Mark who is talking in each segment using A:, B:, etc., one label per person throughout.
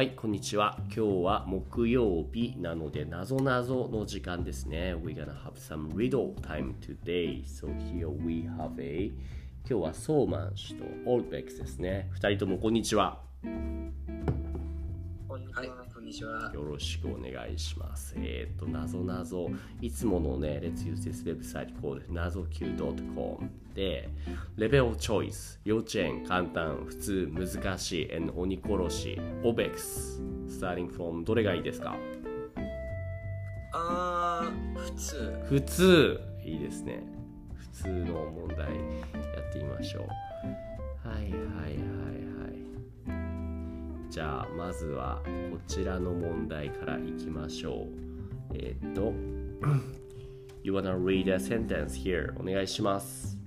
A: はい、こんにちは。今日は木曜日なので、なぞなぞの時間ですね。We're gonna have some riddle time today. So here we have a 今日はソーマン氏とオールベックスですね。2人ともこんにちは。
B: にちは。
A: よろしくお願いします。えっ、と、なぞなぞ、いつものね、Let's use this website called なぞ Q.com で、レベルチョイス、幼稚園、簡単、普通、難しい、and 鬼殺し、OBEX、starting from どれがいいですか？
B: あー、普通。
A: 普通、いいですね。普通の問題やってみましょう。はいはいはいはい。じゃあまずはこちらの問題からいきましょう。えーっと、You wanna read a sentence here? お願いします。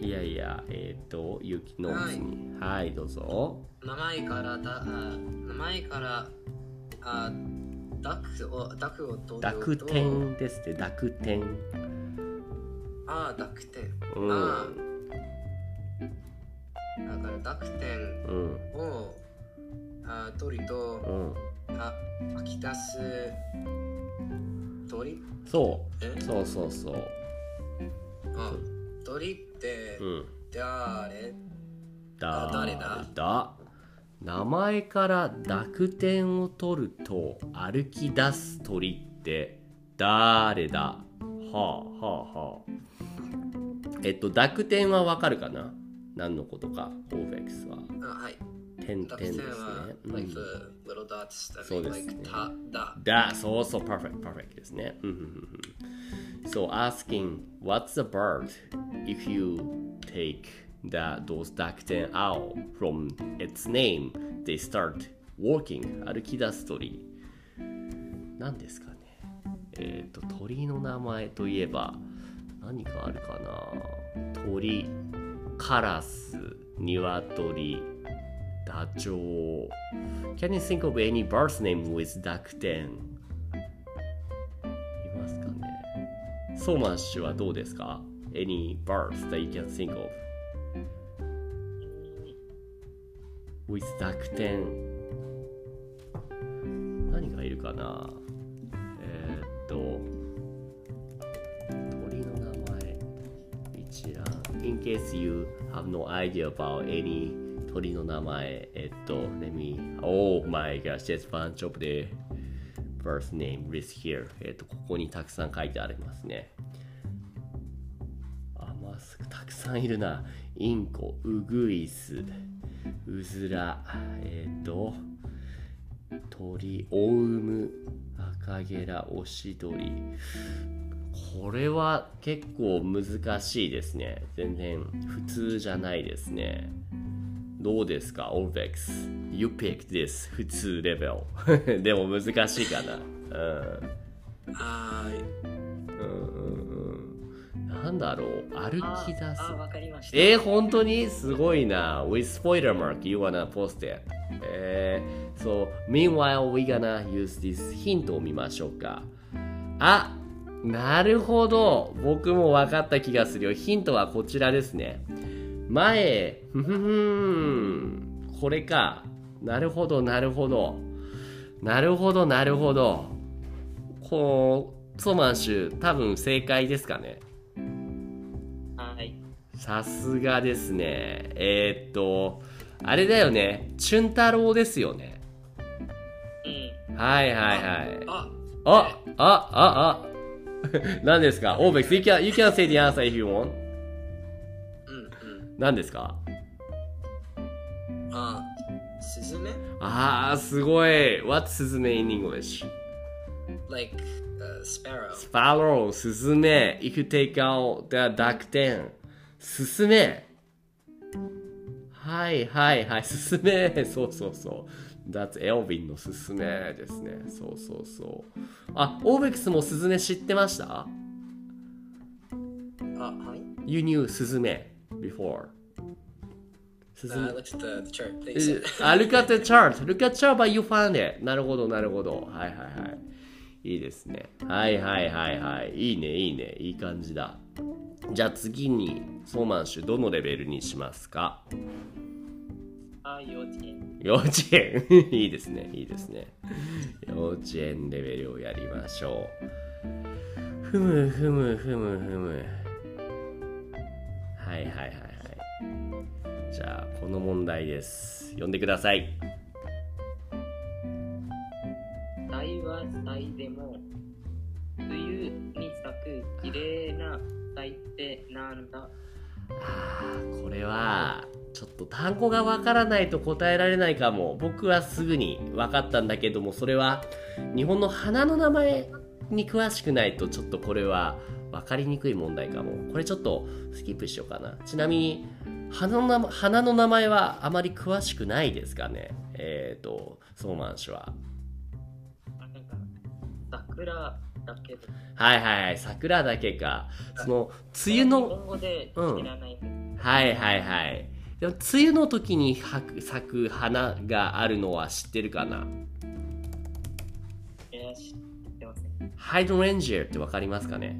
A: いやいや、えーっと、ゆきのうちに。はい、どうぞ。
B: 名前からだ、あ名前から、あ、濁を、濁を取ると。
A: 濁点ですね、濁点。
B: あー、濁点。
A: うん。
B: あー。だから濁点
A: うん、
B: を、あ取ると、
A: うん。
B: あ、吐き出す。鳥？
A: そう、
B: え？
A: そうそうそう。
B: あ、鳥って
A: うん。
B: 誰？
A: だ
B: あ誰だ？
A: だ。名前から濁点を取ると歩き出す鳥って誰だ？はあはあはあえっと、濁点はわかるかな？何のことか、オーフェクスは。
B: あ、はい。
A: 点々ですね。点は、
B: like、little dots that
A: そうですね。
B: Like、だ,
A: だ、そうそう、パーフェ、パーフェクトですね。うんうう。askin what's a bird if you take the, those 濁点 out from its name, they start walking, 歩き出す鳥。何ですかね？えっ、と、鳥の名前といえば、何かあるかな？鳥カラス鶏ダチョウ Can you think of any bird's name with duckten? いますかねソーマン氏はどうですか ?Any birds that you can think of? with duckten 何がいるかな case you have no idea about any 鳥の名前えっと Let me Oh my gosh there's a bunch of the birth name list here えっとここにたくさん書いてありますねあまあすたくさんいるなインコウグイスうずらえっ、と鳥オウム赤ゲラオシドリこれは結構難しいですね全然普通じゃないですねどうですか ?Olvex You pick this 普通レベルでも難しいかなうん
B: あ
A: うんうんうんなんだろう歩き出す
C: あ、わかりました。
A: えー、本当に？すごいな。With spoiler mark, you wanna post it. えー、so, meanwhile, we gonna use this ヒントを見ましょうか。あ、なるほど。僕も分かった気がするよ。ヒントはこちらですね。前、ふふふん。これか。なるほど、なるほど。なるほど、なるほど。こう、ソマンシュ、多分正解ですかね。
C: はい。
A: さすがですね。えー、っと、あれだよね。チュン太郎ですよね。
C: うん。
A: はいはいはい。
B: あ、
A: あ、あ、あ、あ。何ですかオーベックス、you can, you can say the answer if you want.
B: うんうん。
A: 何ですか
B: あ、スズメ
A: あー、すごい。What's スズメ in English?
B: ?like、uh, sparrow.
A: Sparrow, スズメ。If you take out the duck ten. スズメ。はいはいはい。スズメ。そうそうそう。That's Elvin のスズメですね。そうそうそう。あ、オーベックスもスズメ知ってました？
B: あ、はい。
A: ?You knew スズメ before.
B: Uh,
A: メ
B: look at the, the chart.
A: あ、look at the chart. Look at chart but you found it. なるほど、なるほど。はいはいはい。いいですね。はいはいはいはい。いいね、いいね。いい感じだ。じゃあ次にソーマンシュどのレベルにしますか？
C: あ、幼稚園。
A: 幼稚園。いいですね。いいですね。幼稚園レベルをやりましょう。ふむふむふむふむ。はいはいはいはい。じゃあこの問題です。読んでください。単語がわからないと答えられないかも。僕はすぐに分かったんだけどもそれは日本の花の名前に詳しくないとちょっとこれは分かりにくい問題かも。これちょっとスキップしようかな。ちなみに花の名花の名前はあまり詳しくないですかね。えっ、とソーマン氏は。
C: 桜だけど。
A: はいはいはい桜だけか。その梅雨
C: 日
A: の
C: 本語で知らないん。
A: はいはいはい。でも梅雨の時に咲く花があるのは知ってるかない
C: や、知ってません。
A: ハイドレンジャーってわかりますかね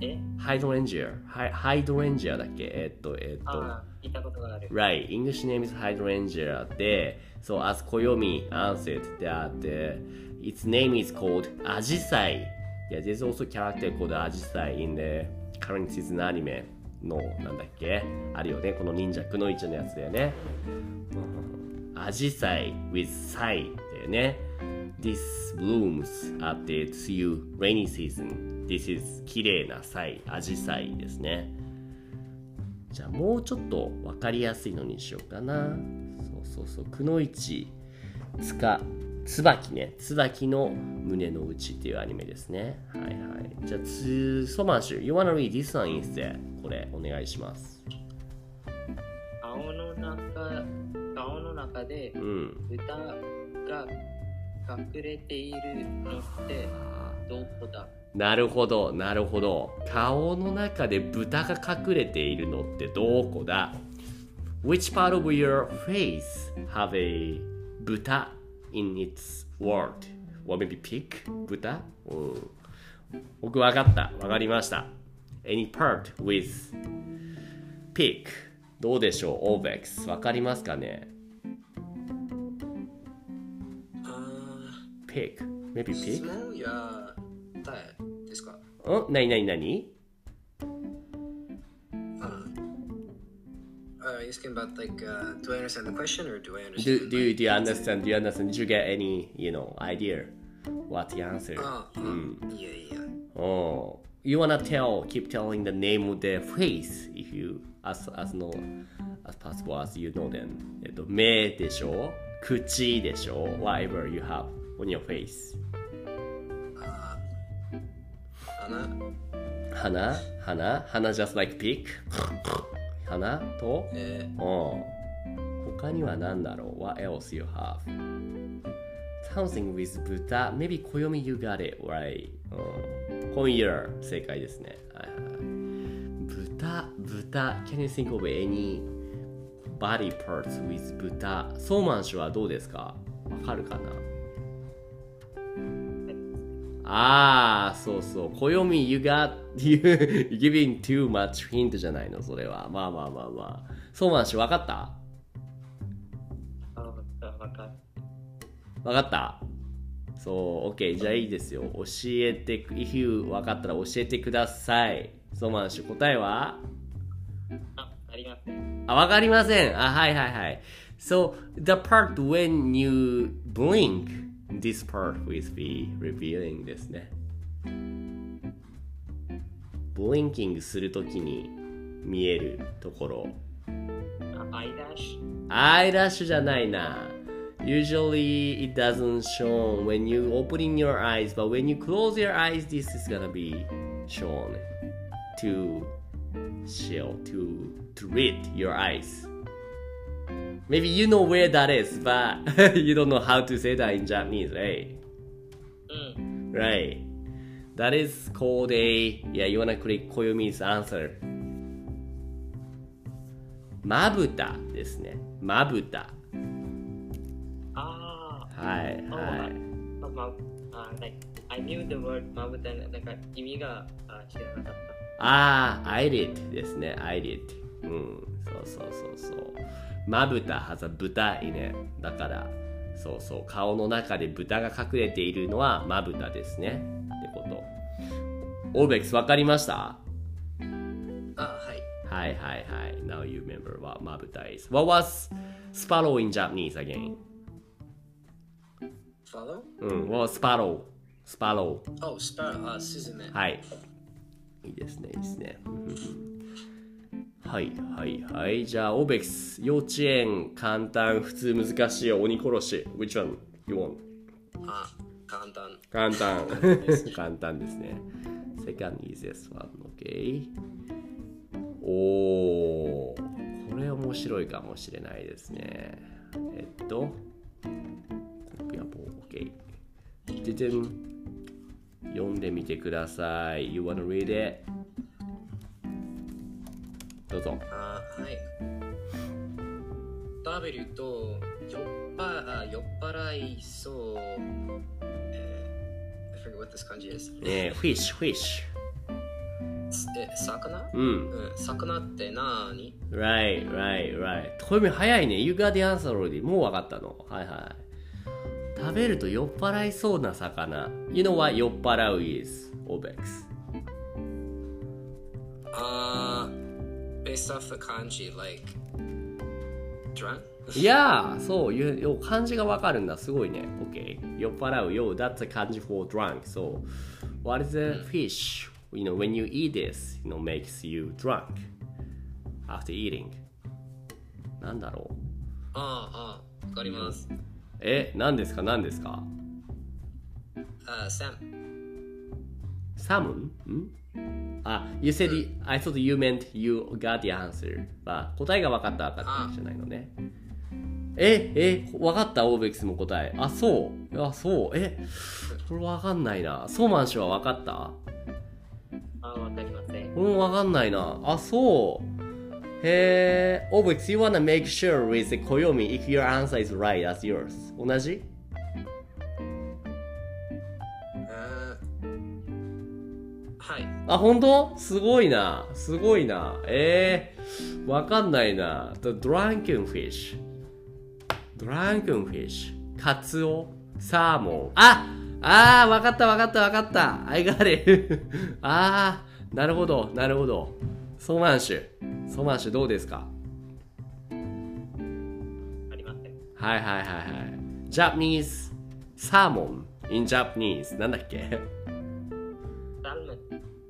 C: え
A: ハイドレンジャーハイハイドレンジャーだっけえっとえっと。
C: ああ、聞いたことがある。
A: Right, English name is hydrangea で、so as Koyomi answered that uh, its name is called Ajisai. Yeah, there's also character called Ajisai in the current season anime のなんだっけ？あるよね、この忍者くのいちのやつだよね。アジサイ with サイだよね。This blooms at the 梅雨 rainy season. This is 綺麗なサイ、アジサイですね。じゃあもうちょっと分かりやすいのにしようかな。そうそうそう。くのいち、つか、つばきね。つばきの胸の内っていうアニメですね。はいはい。じゃあ、つ、ソマンシュ、You wanna read this one instead? これ、お願いします。
C: 顔の中、顔の中で
A: うん。
C: 豚が隠れているのってどこだ？
A: なるほど、なるほど。顔の中で豚が隠れているのってどこだ ?Which part of your face have a 豚？In its word? Or maybe pig? 豚、うん、僕わかった。わかりました。Any part with pig? どうでしょう ?Ovex。わかりますかね
B: あ
A: ?pig? Maybe
B: ー
A: pig?
B: 相撲や誰ですか
A: んなにな
B: you asking about like, uh, do I understand the question or do I understand?
A: Do, do, you,
B: like,
A: do you understand? Do you understand? Did you get any, you know, idea what the answer?
B: ああ、いやいや。
A: Oh, you wanna tell, keep telling the name of the face if you, as, as no, as possible as you know them. えっと、目でしょ口でしょ whatever you have on your face.
B: あ花
A: 鼻鼻鼻 just like Pig? 鼻と
B: え
A: うん。他には何だろう ?What else you have? Something with 豚 Maybe 暦 you got it right、うん、今 year 正解ですね。はいはい、豚豚 Can you think of any body parts with 豚ソーマン氏はどうですかわかるかなああ、そうそう。暦 you got you giving too much hint じゃないのそれは。まあまあまあまあ。ソーマン氏わかった？
C: あわかる。
A: わかった？そう、OK。じゃあいいですよ。教えて、if you わかったら教えてください。ソーマン氏、答えは？
C: あ、ありません。
A: あ、わかりません。あ、はいはいはい。So, the part when you blink, this part will be revealing ですね。blinking するときに見えるところ。
C: あ、アイラッシュ。
A: アイラッシュじゃないな。Usually it doesn't show when you opening your eyes, but when you close your eyes, this is gonna be shown to show to to read your eyes. Maybe you know where that is, but you don't know how to say that in Japanese, right?
C: うん。
A: Right. That is called a yeah. You wanna click Koyomi's answer. まぶたですね。まぶた。
C: あ
A: はい
C: あ、
A: はい。
C: あ、ま、あ、like, I knew the word まぶたなんか意味があ知らなかっ
A: ああ、eyelid ですね、eyelid。うん、そうそうそうそう。まぶたはざ豚いね。だから、そうそう、顔の中で豚が隠れているのはまぶたですね。ってこと。オーベックスわかりました？
B: あ、はい。
A: はいはいはい。Now you remember what まぶた is. What was sparrow in Japanese again?
B: Follow?
A: うん、what was sparrow? sparrow.
B: Oh, sparrow. あ、スズメ。
A: はい。いいですね、いいですね。はいはいはい。じゃあ、オベックス、幼稚園、簡単、普通、難しい、鬼殺し。Which one you want?
B: あ、簡単。
A: 簡単。簡単ですね。Second easiest one, okay? おー、これ面白いかもしれないですね。えっと、コピアボー、OK。ででん読んでみてください。You wanna read it? どうぞ。
B: あはい。バーベルと酔っ,あ酔っ払いそう。えー、I えフィッシュ
A: フィッシュ
B: え魚？
A: うん、
B: うん、魚ってなーに
A: right right right トミ早いね。You got the answer already もう分かったの。はいはい。食べると酔っ払いそうな魚。You know what 酔っ払う is オベックス
B: ああ based off the 漢字 like drunk?
A: いやー、そう、you- よ漢字が分かるんだ。すごいね。OK。酔っ払う。よ、that's a 漢字 for drunk. So, what is a fish? You know, when you eat this, you know, makes you drunk after eating. なんだろう
B: ああ、わかります。
A: え、何ですか何ですか
B: あ、サム。
A: Salmon? んあ、you said, you- I thought you meant you got the answer. あ、答えが分かった分かったじゃないのね。え、え、分かった？オーベックスも答え。あ、そう。あ、そう。え、これ分かんないな。ソーマン氏は分かった？
C: あ、わかりません。
A: これも分かんないな。あ、そう。へえ、オーベックス、you wanna make sure with the 暦 if your answer is right as yours. 同じ？
B: あ、
A: 本当？すごいな。すごいな。えー、わかんないな。The drunken fish. drunken fish. カツオ？サーモン。ああー、わかったわかったわかった。I got it. あー、なるほど、なるほど。ソーマンシュ。ソーマンシュどうですか？
C: ありません。
A: はいはいはいはい。Japanese サーモン in Japanese なんだっけ？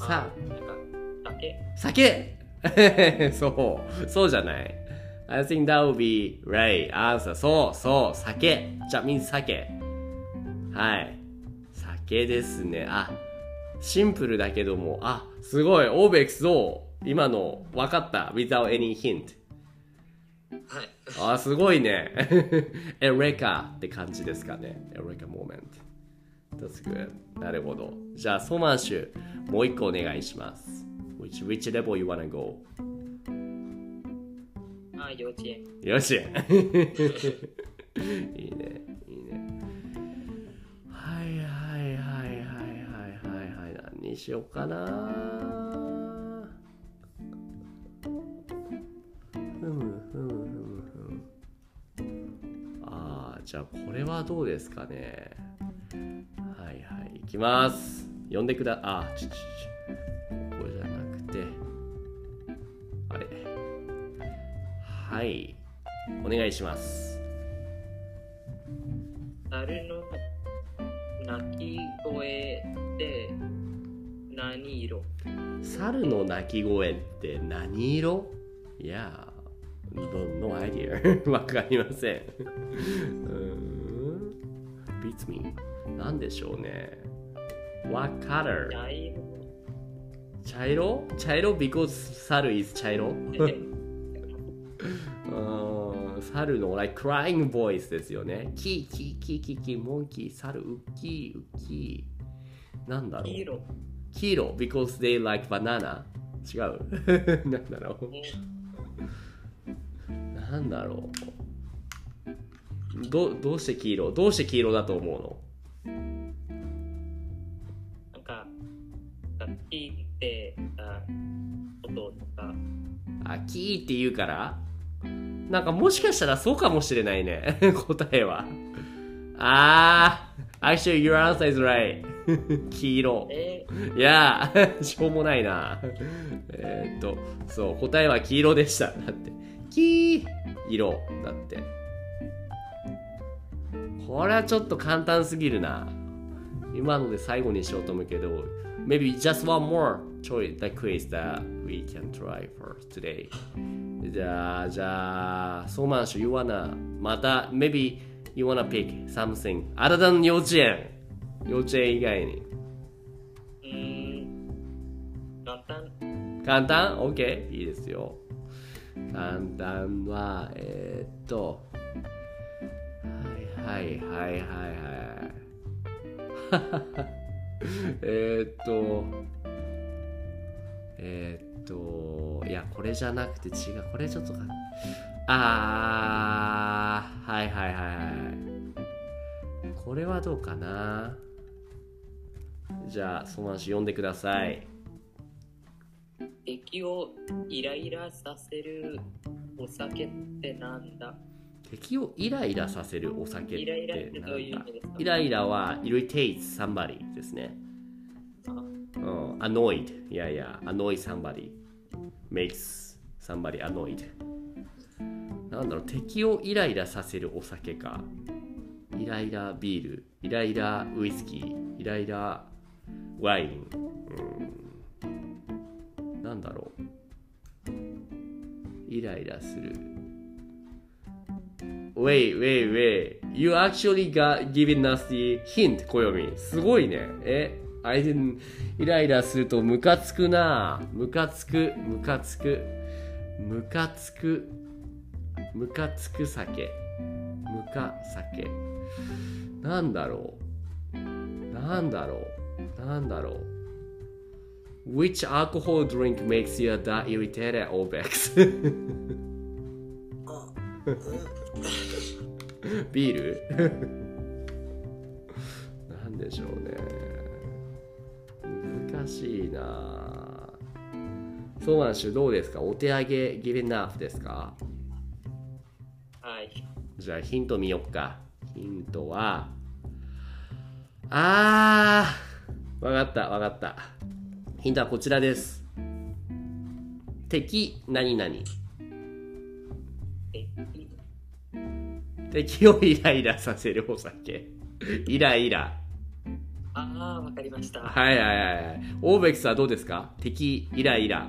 A: さ
C: あ、酒？
A: 酒 そう、そうじゃない。I think that would be right answer. そう、そう、酒。じゃ、means 酒。はい。酒ですね。あ、シンプルだけども、あ、すごい。オーベックスどう今の分かった ?without any hint.
B: はい。
A: あ、すごいね。エレカって感じですかね。エレカ moment. That's good. なるほど。じゃあ、ソマンシュ、もう一個お願いします。Which, which level you wanna go?
C: あ、幼稚園。
A: よし いいね、いいね。はいはいはいはいはいはいはい。何にしようかな。ふむふむふむふむ。ああ、じゃあこれはどうですかね。きます。呼んでくだ、あ、ちょちょちょ。ここじゃなくて。あれ。はい。お願いします。
C: 猿の鳴き声って何色？
A: 猿の鳴き声って何色？いや、no, no idea. わかりません。うーん。beats me. なんでしょうね。What color?
C: 茶色。
A: 茶色？because 猿 is 茶色？猿の like crying voice ですよね。キーキーキーキーキーモンキー。猿ウッキーウッキー。なんだろう？
C: 黄色。
A: 黄色？because they like banana 違う？なんだろう？なんだろう？どどうして黄色？どうして黄色だと思うの？
C: 聞いてたこととか、
A: あ、キーって言うから？なんかもしかしたらそうかもしれないね。答えは。あー、actually your answer is right. 黄色。
C: え？
A: いやー、しょうもないな。えーっと、そう、答えは黄色でした。だって、黄色だって。これはちょっと簡単すぎるな。今ので最後にしようと思うけど、maybe just one more choice, the quiz that we can try for today. じゃあ、じゃあ、ソーマンシュ、you wanna, また、maybe you wanna pick something other than 幼稚園。幼稚園以外に。
C: うーん、簡単。
A: 簡単 ?OK? いいですよ。簡単は、えー、っと、はいはいはいはいはい。えっと、えーっと、いや、これじゃなくて違う。これちょっとか、あー、はいはいはいはい。これはどうかなじゃあ、その話読んでください。
C: 敵をイライラさせるお酒ってなんだ？
A: 敵をイライラさせるお酒っ
C: イライラって
A: てなん
C: か？
A: イライラは irritates somebody ですね。
C: あ
A: うん、annoyed。いやいや、annoy somebody makes somebody annoyed。なんだろう、敵をイライラさせるお酒か。イライラビール、イライラウイスキー、イライラワイン。うん、なんだろう。イライラする。Wait, wait, wait. You actually got given us the hint, 小読み。すごいね。え、相手にイライラするとムカつくな。ムカつく、ムカつく、ムカつく、ムカつく酒。ムカ酒。なんだろう。なんだろう。なんだろう。Which alcohol drink makes you that irritated, Obex?
B: あ
A: ビール？なんでしょうね。難しいな。そうなんしゅどうですか？お手上げギレナーフですか？
C: はい。
A: じゃあヒント見よっか。ヒントはあーわかったわかった。ヒントはこちらです。敵何々。
C: 敵？
A: 敵をイライラさせるお酒 イライラ
C: ああ、わかりました。
A: はいはいはいはい。オーベックスはどうですか？敵、イライラ。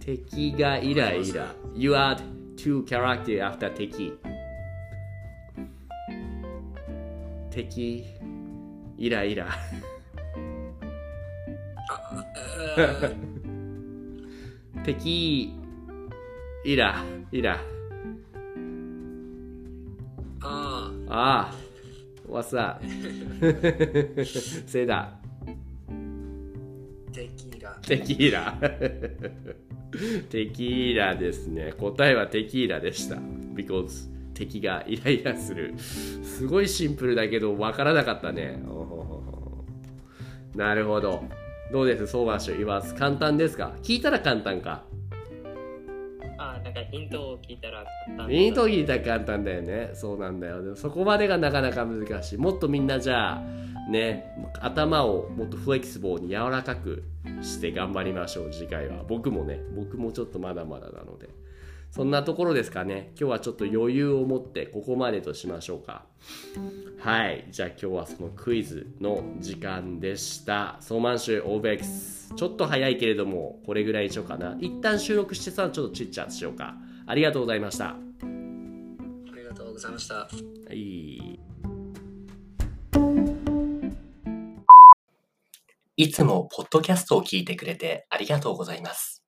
A: 敵がイライラ。You add two character after 敵。敵、イライラ。
B: ー
A: 敵、イラ、イラ。
B: あ
A: ああ、What's that? せいだ。
B: ーテキーラ
A: テキーラ。テキーラですね。答えはテキーラでした。because 敵がイライラする。すごいシンプルだけど分からなかったね。なるほど。どうです？相場所言わず簡単ですか？聞いたら簡単か。
C: なんかヒントを聞いたら簡単。
A: ヒントギータ簡単だよね。そうなんだよ。でもそこまでがなかなか難しい。もっとみんなじゃあ、ね、頭をもっとフレキシブルに柔らかくして頑張りましょう、次回は。僕もね、僕もちょっとまだまだなので。そんなところですかね。今日はちょっと余裕を持ってここまでとしましょうか。はい。じゃあ今日はそのクイズの時間でした。ソーマンシュオーベックス。ちょっと早いけれども、これぐらいにしようかな。一旦収録してさ、ちょっとチッチャーしようか。ありがとうございました。
B: ありがとうございました
A: はい。
D: いつもポッドキャストを聞いてくれてありがとうございます。